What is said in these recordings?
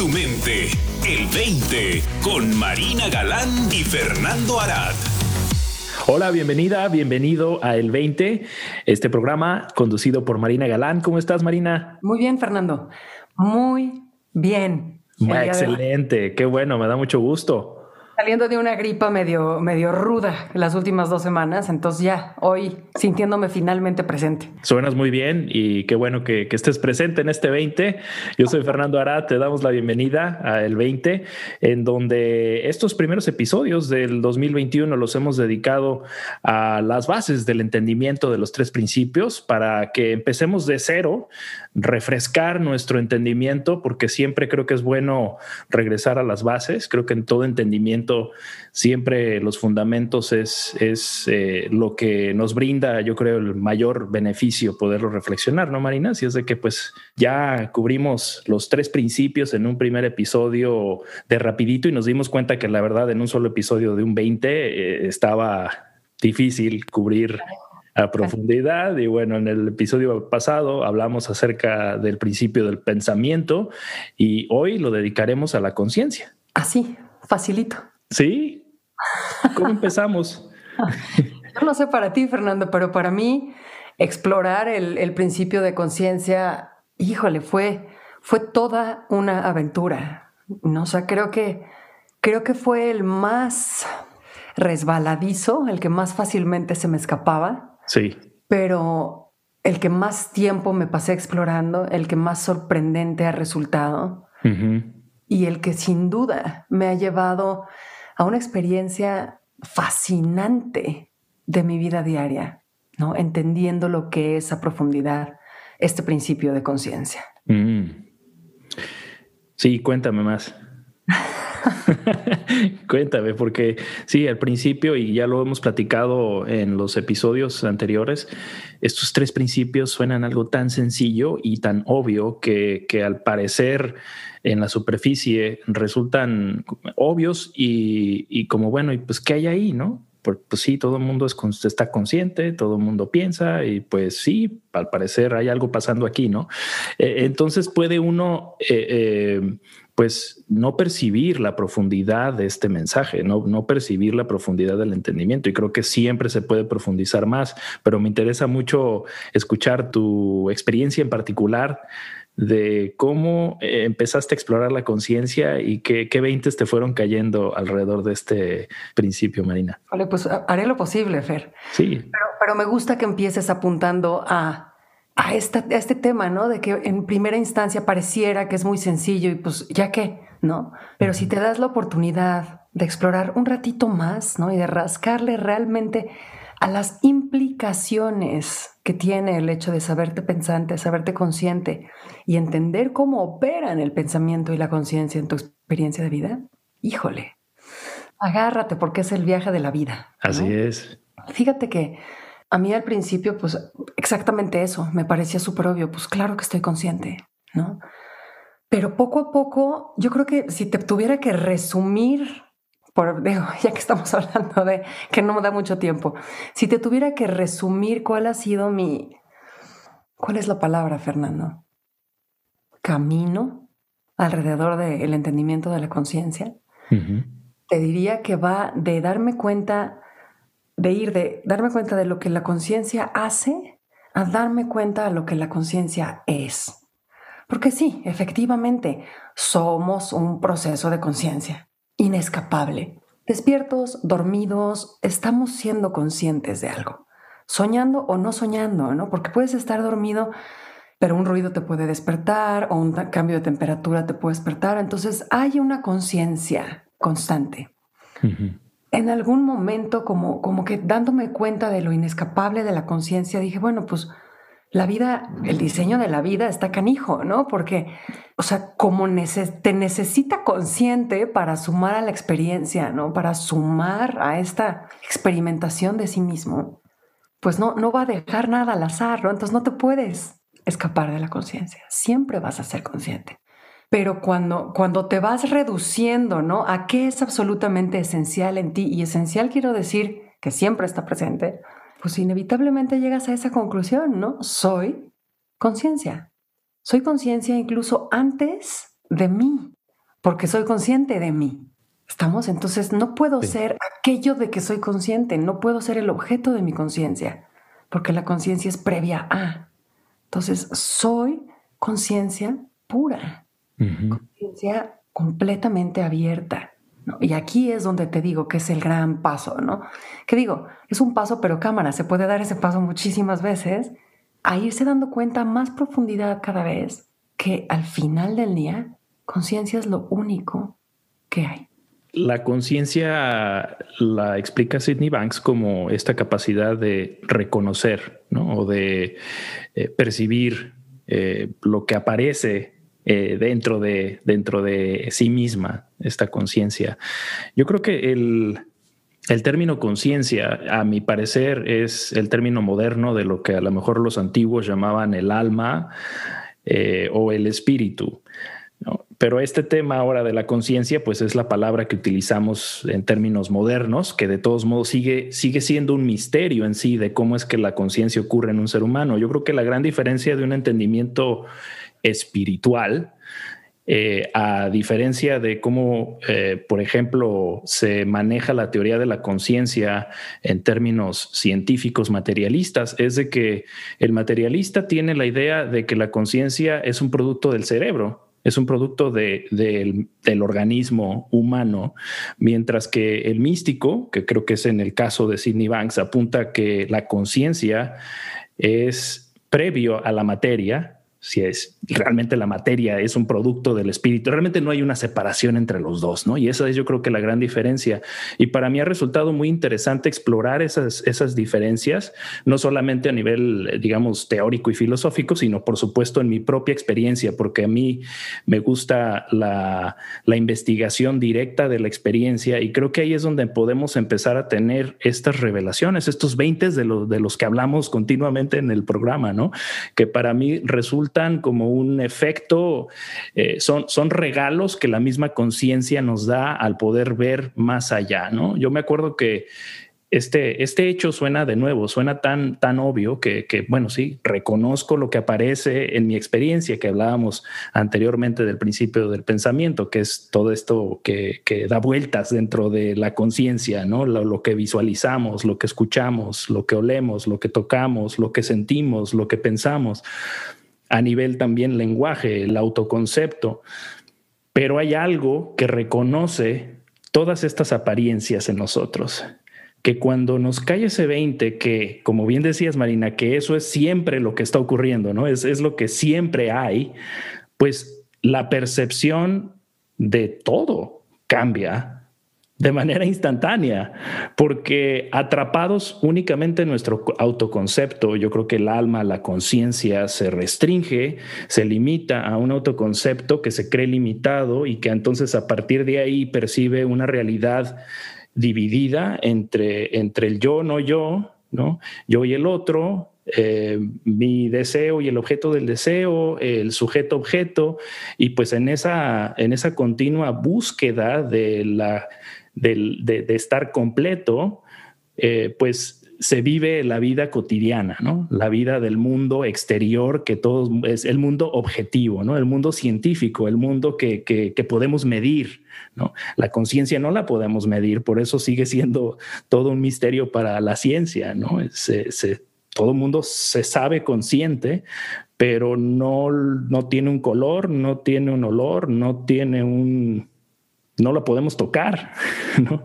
tu mente. El 20 con Marina Galán y Fernando Arad. Hola, bienvenida, bienvenido a El 20, este programa conducido por Marina Galán. ¿Cómo estás, Marina? Muy bien, Fernando. Muy bien. excelente, qué bueno, me da mucho gusto saliendo de una gripa medio, medio ruda las últimas dos semanas, entonces ya hoy sintiéndome finalmente presente. Suenas muy bien y qué bueno que, estés presente en este 20. Yo soy Fernando Ará, te damos la bienvenida a el 20, en donde estos primeros episodios del 2021 los hemos dedicado a las bases del entendimiento de los tres principios para que empecemos de cero, refrescar nuestro entendimiento, porque siempre creo que es bueno regresar a las bases. Creo que en todo entendimiento siempre los fundamentos es, es eh, lo que nos brinda, yo creo, el mayor beneficio poderlo reflexionar, ¿no, Marina? Si es de que pues ya cubrimos los tres principios en un primer episodio de rapidito y nos dimos cuenta que la verdad en un solo episodio de un 20 eh, estaba difícil cubrir a profundidad. Y bueno, en el episodio pasado hablamos acerca del principio del pensamiento y hoy lo dedicaremos a la conciencia. Así, facilito. Sí. ¿Cómo empezamos? Yo no sé para ti, Fernando, pero para mí explorar el, principio de conciencia, híjole, fue, fue toda una aventura. No, o sea, creo que, creo que fue el más resbaladizo, el que más fácilmente se me escapaba. Sí. Pero el que más tiempo me pasé explorando, el que más sorprendente ha resultado y el que sin duda me ha llevado a una experiencia fascinante de mi vida diaria, ¿no? Entendiendo lo que es a profundidad este principio de conciencia. Mm. Sí, cuéntame más. Cuéntame, porque sí, al principio, y ya lo hemos platicado en los episodios anteriores, estos tres principios suenan algo tan sencillo y tan obvio que, que al parecer en la superficie resultan obvios y, como bueno, y pues qué hay ahí, ¿no? Pues, sí, todo el mundo es, está consciente, todo el mundo piensa y pues sí, al parecer hay algo pasando aquí, ¿no? Eh, entonces puede uno... Eh, eh, pues no percibir la profundidad de este mensaje, no, no percibir la profundidad del entendimiento. Y creo que siempre se puede profundizar más, pero me interesa mucho escuchar tu experiencia en particular de cómo eh, empezaste a explorar la conciencia y qué, qué veintes te fueron cayendo alrededor de este principio, Marina. Vale, pues haré lo posible, Fer. Sí. Pero, me gusta que empieces apuntando a, a, esta, este tema, ¿no? De que en primera instancia pareciera que es muy sencillo y pues ya que, ¿no? Pero si te das la oportunidad de explorar un ratito más, ¿no? Y de rascarle realmente a las implicaciones que tiene el hecho de saberte pensante, saberte consciente y entender cómo operan el pensamiento y la conciencia en tu experiencia de vida, híjole, agárrate porque es el viaje de la vida. Así es. Fíjate que a mí al principio, pues exactamente eso, me parecía súper obvio, pues claro que estoy consciente, ¿no? Pero poco a poco, yo creo que si te tuviera que resumir por, digo, ya que estamos hablando de que no me da mucho tiempo, si te tuviera que resumir cuál ha sido mi, ¿cuál es la palabra, Fernando? Camino alrededor del entendimiento de la conciencia, te diría que va de darme cuenta, de ir de darme cuenta de lo que la conciencia hace a darme cuenta de lo que la conciencia es. Porque sí, efectivamente, somos un proceso de conciencia inescapable. Despiertos, dormidos, estamos siendo conscientes de algo, soñando o no soñando, ¿no? Porque puedes estar dormido, pero un ruido te puede despertar o un cambio de temperatura te puede despertar. Entonces hay una conciencia constante. En algún momento, como, como que dándome cuenta de lo inescapable de la conciencia, dije, bueno, pues la vida, el diseño de la vida está canijo, ¿no? Porque, o sea, como te necesita consciente para sumar a la experiencia, ¿no? Para sumar a esta experimentación de sí mismo, pues no, no va a dejar nada al azar, ¿no? Entonces no te puedes escapar de la conciencia, siempre vas a ser consciente. Pero cuando, cuando te vas reduciendo, ¿no? A qué es absolutamente esencial en ti, y esencial quiero decir que siempre está presente, pues inevitablemente llegas a esa conclusión, ¿no? Soy conciencia. Soy conciencia incluso antes de mí. porque soy consciente de mí. ¿Estamos? Entonces no puedo ser aquello de que soy consciente, no puedo ser el objeto de mi conciencia, porque la conciencia es previa a. Entonces soy conciencia pura, conciencia completamente abierta. Y aquí es donde te digo que es el gran paso, ¿no? Que digo, es un paso, pero cámara, se puede dar ese paso muchísimas veces, a irse dando cuenta más profundidad cada vez que al final del día, conciencia es lo único que hay. La conciencia la explica Sidney Banks como esta capacidad de reconocer ¿no? o de eh, percibir eh, lo que aparece eh, dentro, de, dentro de sí misma, esta conciencia. Yo creo que el, el término conciencia, a mi parecer, es el término moderno de lo que a lo mejor los antiguos llamaban el alma eh, o el espíritu. Pero este tema ahora de la conciencia, pues es la palabra que utilizamos en términos modernos, que de todos modos sigue, sigue siendo un misterio en sí de cómo es que la conciencia ocurre en un ser humano. Yo creo que la gran diferencia de un entendimiento espiritual, eh, a diferencia de cómo, eh, por ejemplo, se maneja la teoría de la conciencia en términos científicos materialistas, es de que el materialista tiene la idea de que la conciencia es un producto del cerebro, es un producto del organismo humano, mientras que el místico, que creo que es en el caso de Sidney Banks, apunta que la conciencia es previo a la materia si es realmente la materia es un producto del espíritu. Realmente no hay una separación entre los dos, ¿no? Y esa es yo creo que la gran diferencia. Y para mí ha resultado muy interesante explorar esas, esas diferencias, no solamente a nivel, digamos, teórico y filosófico, sino por supuesto en mi propia experiencia, porque a mí me gusta la, la investigación directa de la experiencia y creo que ahí es donde podemos empezar a tener estas revelaciones, estos 20 de, los de los que hablamos continuamente en el programa, ¿no? Que para mí resulta como un efecto, eh, son, son regalos que la misma conciencia nos da al poder ver más allá, ¿no? Yo me acuerdo que este, este hecho suena de nuevo, suena tan, tan obvio que, bueno, sí, reconozco lo que aparece en mi experiencia que hablábamos anteriormente del principio del pensamiento, que es todo esto que, da vueltas dentro de la conciencia, ¿no? lo, que visualizamos, lo que escuchamos, lo que olemos, lo que tocamos, lo que sentimos, lo que pensamos a nivel también lenguaje, el autoconcepto, pero hay algo que reconoce todas estas apariencias en nosotros, que cuando nos cae ese 20, que como bien decías Marina, que eso es siempre lo que está ocurriendo, ¿no? Es, es lo que siempre hay, pues la percepción de todo cambia de manera instantánea, porque atrapados únicamente en nuestro autoconcepto, yo creo que el alma, la conciencia se restringe, se limita a un autoconcepto que se cree limitado y que entonces a partir de ahí percibe una realidad dividida entre, entre el yo, no yo, ¿no? Yo y el otro, eh, mi deseo y el objeto del deseo, el sujeto objeto, y pues en esa, en esa continua búsqueda de la de, estar completo, eh, pues se vive la vida cotidiana, ¿no? La vida del mundo exterior, que todo es el mundo objetivo, ¿no? El mundo científico, el mundo que, podemos medir, ¿no? La conciencia no la podemos medir, por eso sigue siendo todo un misterio para la ciencia, ¿no? Todo el mundo se sabe consciente, pero no, no tiene un color, no tiene un olor, no tiene un, no la podemos tocar, no,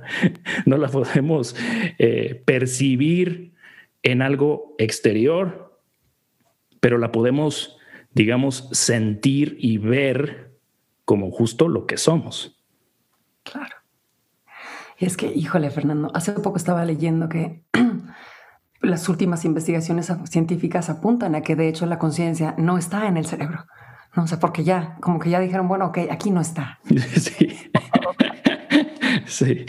no la podemos eh, percibir en algo exterior, pero la podemos, digamos, sentir y ver como justo lo que somos. Claro. Es que, híjole, Fernando, hace poco estaba leyendo que las últimas investigaciones científicas apuntan a que de hecho la conciencia no está en el cerebro. No sé, porque ya, como que ya dijeron, bueno, ok, aquí no está. Sí. Sí.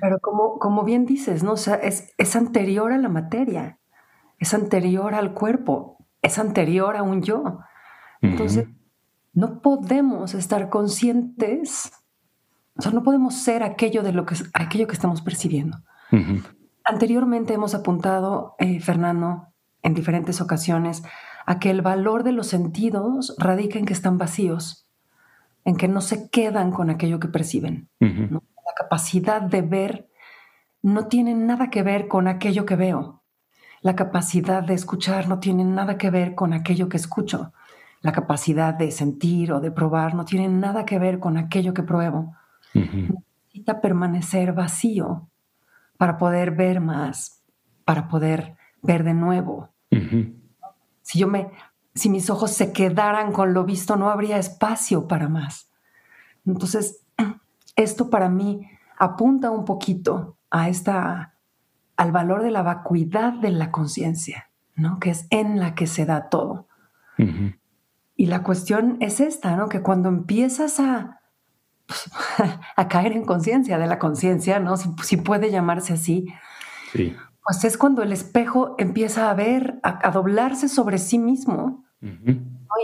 Pero como, como bien dices, ¿no? O sea, es, es anterior a la materia, es anterior al cuerpo, es anterior a un yo. Entonces, no podemos estar conscientes, o sea, no podemos ser aquello de lo que, aquello que estamos percibiendo. Anteriormente hemos apuntado, eh, Fernando, en diferentes ocasiones, a que el valor de los sentidos radica en que están vacíos. en que no se quedan con aquello que perciben. La capacidad de ver no tiene nada que ver con aquello que veo. La capacidad de escuchar no tiene nada que ver con aquello que escucho. La capacidad de sentir o de probar no tiene nada que ver con aquello que pruebo. Necesita permanecer vacío para poder ver más, para poder ver de nuevo. Si yo me, si mis ojos se quedaran con lo visto, no habría espacio para más. Entonces, esto para mí apunta un poquito a esta, al valor de la vacuidad de la conciencia, ¿no? Que es en la que se da todo. Y la cuestión es esta, ¿no? Que cuando empiezas a, pues, a caer en conciencia de la conciencia, ¿no? Si, puede llamarse así, pues es cuando el espejo empieza a ver, a, doblarse sobre sí mismo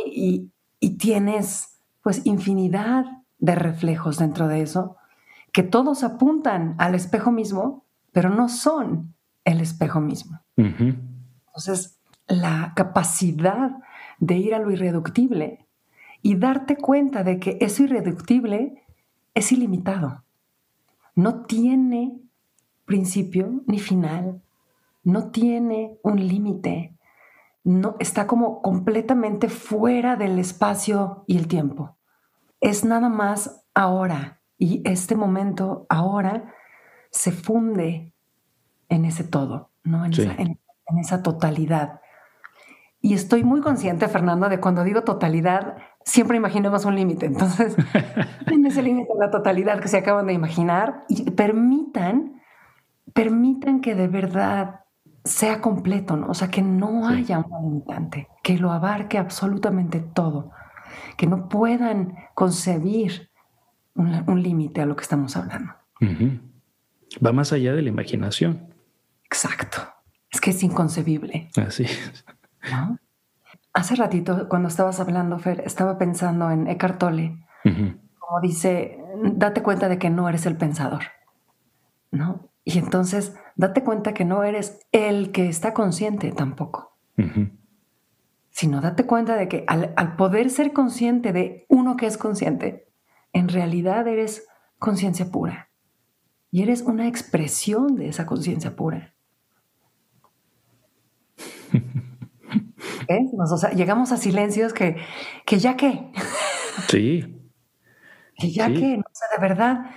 y, y, tienes pues infinidad de reflejos dentro de eso que todos apuntan al espejo mismo, pero no son el espejo mismo. Entonces, la capacidad de ir a lo irreductible y darte cuenta de que eso irreductible es ilimitado. No tiene principio ni final, no tiene un límite, no está como completamente fuera del espacio y el tiempo. Es nada más ahora y este momento ahora se funde en ese todo, ¿no? En, esa, totalidad. Y estoy muy consciente, Fernando, de cuando digo totalidad, siempre imaginamos un límite. Entonces, en ese límite la totalidad que se acaban de imaginar y permitan, permitan que de verdad sea completo, ¿no? O sea, que no haya un limitante, que lo abarque absolutamente todo, que no puedan concebir un, límite a lo que estamos hablando. Va más allá de la imaginación. Exacto. Es que es inconcebible. Así es. Hace ratito, cuando estabas hablando, Fer, estaba pensando en Eckhart Tolle, como dice, date cuenta de que no eres el pensador, ¿no? Y entonces, date cuenta que no eres el que está consciente tampoco, sino date cuenta de que al, al poder ser consciente de uno que es consciente, en realidad eres conciencia pura. Y eres una expresión de esa conciencia pura. ¿Eh? llegamos a silencios que, que ya que. Sí. que ya que, no sé, de verdad,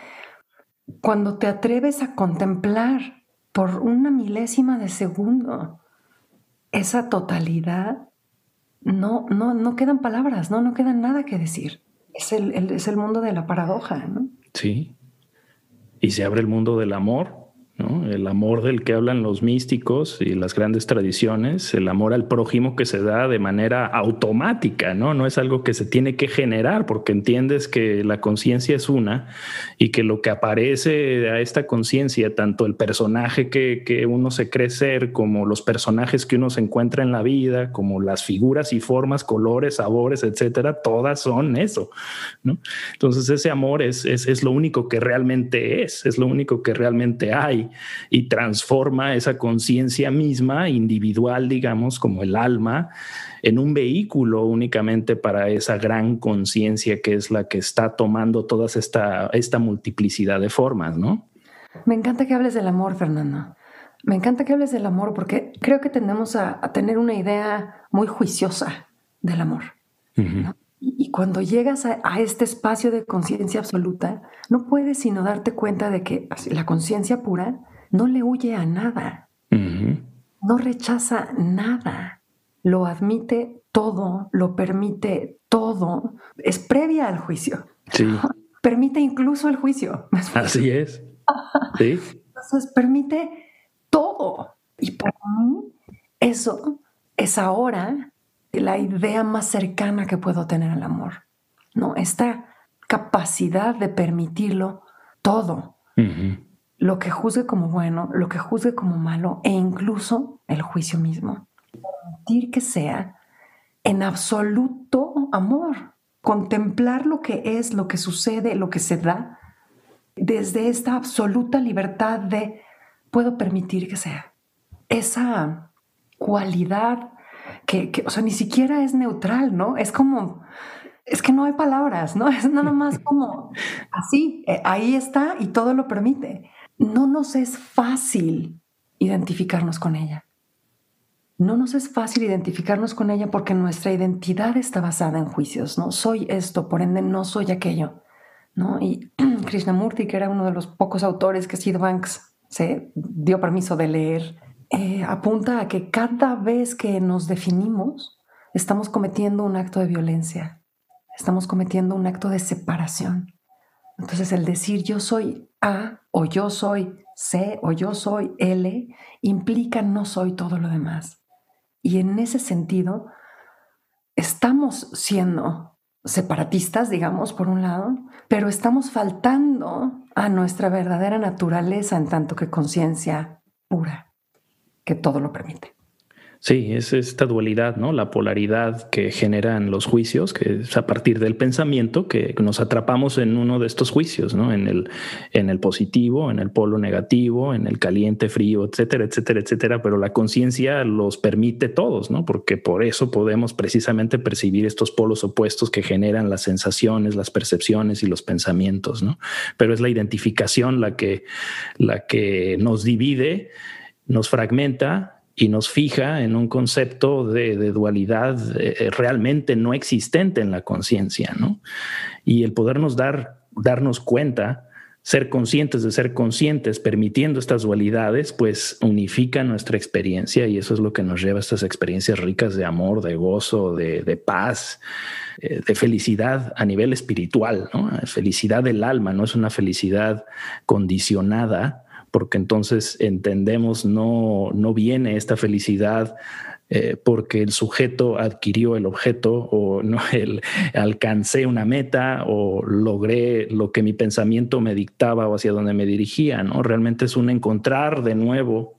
cuando te atreves a contemplar por una milésima de segundo esa totalidad, no, no, no quedan palabras, no, no quedan nada que decir. Es el, es el mundo de la paradoja, ¿no? Sí. Y se abre el mundo del amor, el amor del que hablan los místicos y las grandes tradiciones, el amor al prójimo que se da de manera automática, ¿no? No es algo que se tiene que generar porque entiendes que la conciencia es una y que lo que aparece a esta conciencia, tanto el personaje que, que, uno se cree ser, como los personajes que uno se encuentra en la vida, como las figuras y formas, colores, sabores, etcétera, todas son eso, ¿no? Entonces ese amor es, es, es lo único que realmente es, es lo único que realmente hay y, transforma esa conciencia misma, individual, digamos, como el alma, en un vehículo únicamente para esa gran conciencia que es la que está tomando toda esta, esta multiplicidad de formas, ¿no? Me encanta que hables del amor, Fernando. Me encanta que hables del amor porque creo que tendemos a, tener una idea muy juiciosa del amor. Y, cuando llegas a, a este espacio de conciencia absoluta, no puedes sino darte cuenta de que la conciencia pura no le huye a nada, no rechaza nada, lo admite todo, lo permite todo, es previa al juicio. Sí. Permite incluso el juicio. Así es. Sí. Entonces permite todo. Y para mí eso es ahora la idea más cercana que puedo tener al amor. ¿no? Esta capacidad de permitirlo todo lo que juzgue como bueno, lo que juzgue como malo e incluso el juicio mismo. Permitir que sea en absoluto amor, contemplar lo que es, lo que sucede, lo que se da, desde esta absoluta libertad de puedo permitir que sea. Esa cualidad que, o sea, ni siquiera es neutral, ¿no? Es como, es que no hay palabras, ¿no? Es nada más como así, eh, ahí está y todo lo permite. No nos es fácil identificarnos con ella. No nos es fácil identificarnos con ella porque nuestra identidad está basada en juicios, ¿no? Soy esto, por ende no soy aquello, ¿no? Y Krishnamurti, que era uno de los pocos autores que Sid Banks se dio permiso de leer, eh, apunta a que cada vez que nos definimos, estamos cometiendo un acto de violencia, estamos cometiendo un acto de separación. Entonces el decir yo soy A o yo soy C o yo soy L implica no soy todo lo demás. Y en ese sentido, estamos siendo separatistas, digamos, por un lado, pero estamos faltando a nuestra verdadera naturaleza en tanto que conciencia pura, que todo lo permite. Sí, es esta dualidad, ¿no? La polaridad que generan los juicios, que es a partir del pensamiento que nos atrapamos en uno de estos juicios, ¿no? En el, en el positivo, en el polo negativo, en el caliente, frío, etcétera, etcétera, etcétera. Pero la conciencia los permite todos, ¿no? Porque por eso podemos precisamente percibir estos polos opuestos que generan las sensaciones, las percepciones y los pensamientos, ¿no? Pero es la identificación la que, la que nos divide, nos fragmenta y nos fija en un concepto de, dualidad eh, realmente no existente en la conciencia, ¿no? Y el podernos dar, darnos cuenta, ser conscientes de ser conscientes, permitiendo estas dualidades, pues unifica nuestra experiencia y eso es lo que nos lleva a estas experiencias ricas de amor, de gozo, de, de paz, eh, de felicidad a nivel espiritual, ¿no? Felicidad del alma, no es una felicidad condicionada porque entonces entendemos no, no viene esta felicidad eh, porque el sujeto adquirió el objeto o no el, alcancé una meta o logré lo que mi pensamiento me dictaba o hacia donde me dirigía, ¿no? Realmente es un encontrar de nuevo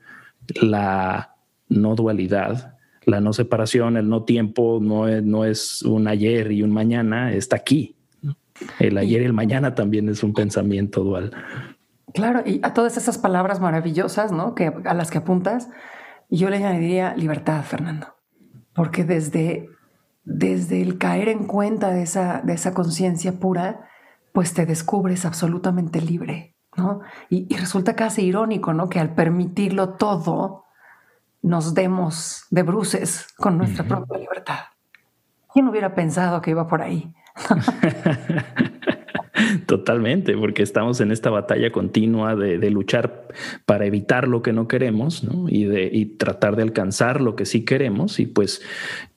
la no dualidad, la no separación, el no tiempo, no es, no es un ayer y un mañana, está aquí. El ayer y el mañana también es un pensamiento dual. Claro, y a todas esas palabras maravillosas, ¿no? Que a las que apuntas, yo le añadiría libertad, Fernando, porque desde, desde el caer en cuenta de esa, de esa conciencia pura, pues te descubres absolutamente libre, ¿no? Y, resulta casi irónico, ¿no? Que al permitirlo todo, nos demos de bruces con nuestra propia libertad. ¿Quién hubiera pensado que iba por ahí? Totalmente, porque estamos en esta batalla continua de, luchar para evitar lo que no queremos y, de, tratar de alcanzar lo que sí queremos y pues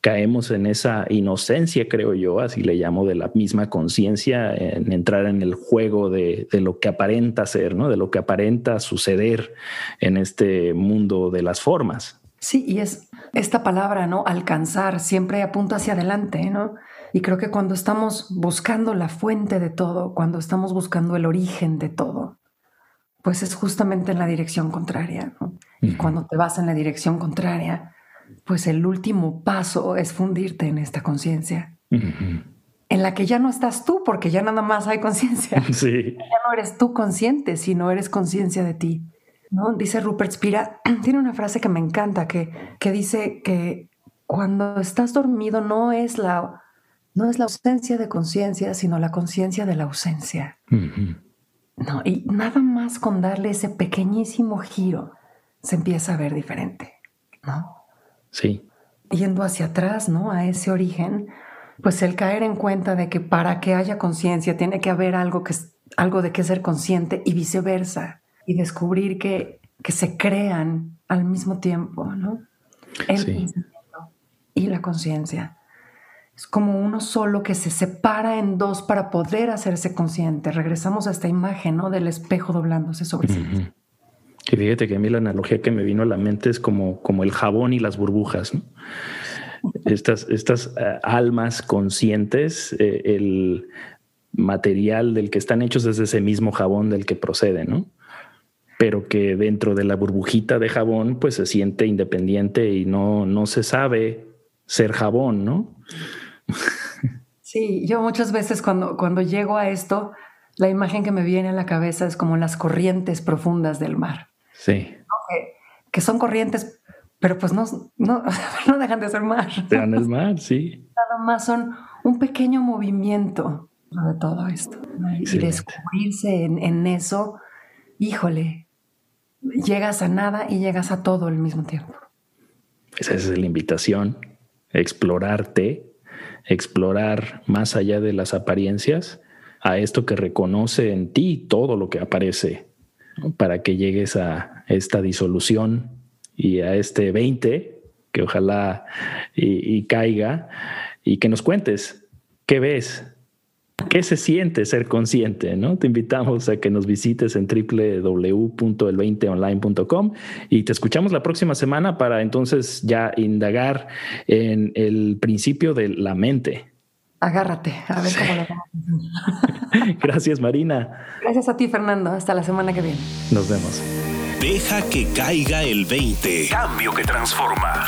caemos en esa inocencia, creo yo, así le llamo, de la misma conciencia, en entrar en el juego de, de, lo que aparenta ser, ¿no? de lo que aparenta suceder en este mundo de las formas. Sí, y es esta palabra, ¿no? Alcanzar, siempre apunta hacia adelante, ¿no? Y creo que cuando estamos buscando la fuente de todo, cuando estamos buscando el origen de todo, pues es justamente en la dirección contraria. Y cuando te vas en la dirección contraria, pues el último paso es fundirte en esta conciencia. En la que ya no estás tú, porque ya nada más hay conciencia. Sí. Ya no eres tú consciente, sino eres conciencia de ti. ¿no? Dice Rupert Spira, tiene una frase que me encanta, que, que dice que cuando estás dormido no es la no es la ausencia de conciencia, sino la conciencia de la ausencia. No, y nada más con darle ese pequeñísimo giro se empieza a ver diferente, ¿no? Sí. Yendo hacia atrás, ¿no? A ese origen, pues el caer en cuenta de que para que haya conciencia tiene que haber algo, que, algo de que ser consciente y viceversa, y descubrir que, que se crean al mismo tiempo, ¿no? El pensamiento y la conciencia. Es como uno solo que se separa en dos para poder hacerse consciente. Regresamos a esta imagen ¿no? del espejo doblándose sobre sí. Y fíjate que a mí la analogía que me vino a la mente es como, como el jabón y las burbujas. Estas, estas eh, almas conscientes, eh, el material del que están hechos es ese mismo jabón del que procede, ¿no? Pero que dentro de la burbujita de jabón, pues se siente independiente y no, no se sabe ser jabón, ¿no? Sí, yo muchas veces cuando, cuando llego a esto, la imagen que me viene a la cabeza es como las corrientes profundas del mar. Sí. Que, son corrientes, pero pues no, no, no dejan de ser mar. Dejan el mar, sí. Nada más son un pequeño movimiento de todo esto. Y descubrirse en, en eso, híjole, llegas a nada y llegas a todo al mismo tiempo. Esa es la invitación, explorarte, explorar más allá de las apariencias, a esto que reconoce en ti todo lo que aparece, para que llegues a esta disolución y a este 20, que ojalá y caiga, y que nos cuentes qué ves, ¿Qué se siente ser consciente? ¿no? Te invitamos a que nos visites en www.el20online.com y te escuchamos la próxima semana para entonces ya indagar en el principio de la mente. Agárrate, a ver cómo lo Gracias, Marina. Gracias a ti, Fernando. Hasta la semana que viene. Nos vemos. Deja que caiga el 20. Cambio que transforma.